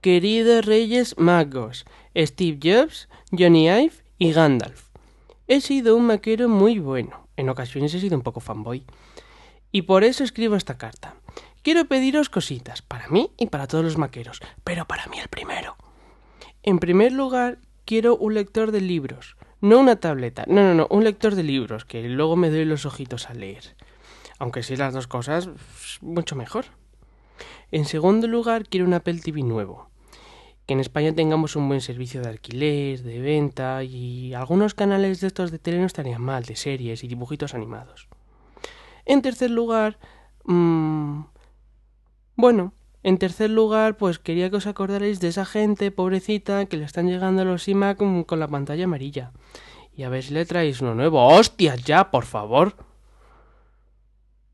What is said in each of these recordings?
Queridos Reyes Magos, Steve Jobs, Johnny Ive y Gandalf. He sido un maquero muy bueno. En ocasiones he sido un poco fanboy. Y por eso escribo esta carta. Quiero pediros cositas, para mí y para todos los maqueros, pero para mí el primero. En primer lugar, quiero un lector de libros, no una tableta, no, no, no, un lector de libros, que luego me doy los ojitos a leer. Aunque si las dos cosas, mucho mejor. En segundo lugar, quiero un Apple TV nuevo. Que en España tengamos un buen servicio de alquiler, de venta y algunos canales de estos de tele no estarían mal, de series y dibujitos animados. En tercer lugar, mmm, bueno, en tercer lugar, pues quería que os acordarais de esa gente pobrecita que le están llegando a los iMac con la pantalla amarilla. Y a ver si le traéis uno nuevo. ¡Hostias ya, por favor!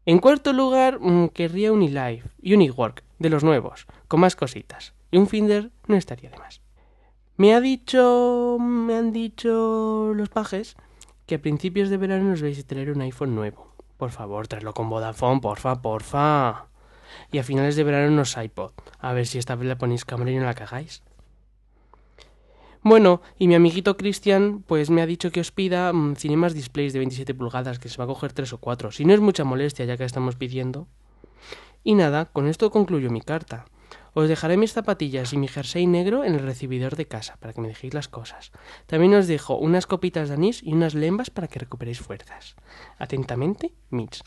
En cuarto lugar, mm, querría un eLive y un eWork, de los nuevos, con más cositas. Y un Finder no estaría de más. Me ha dicho. me han dicho los pajes que a principios de verano nos vais a tener un iPhone nuevo. Por favor, traedlo con Vodafone, porfa, porfa. Y a finales de verano unos iPod. A ver si esta vez le ponéis cámara y no la cagáis. Bueno, y mi amiguito Cristian, pues me ha dicho que os pida mm, cinemas displays de 27 pulgadas, que se va a coger 3 o 4. Si no es mucha molestia, ya que estamos pidiendo. Y nada, con esto concluyo mi carta. Os dejaré mis zapatillas y mi jersey negro en el recibidor de casa, para que me dejéis las cosas. También os dejo unas copitas de anís y unas lembas para que recuperéis fuerzas. Atentamente, Mitch.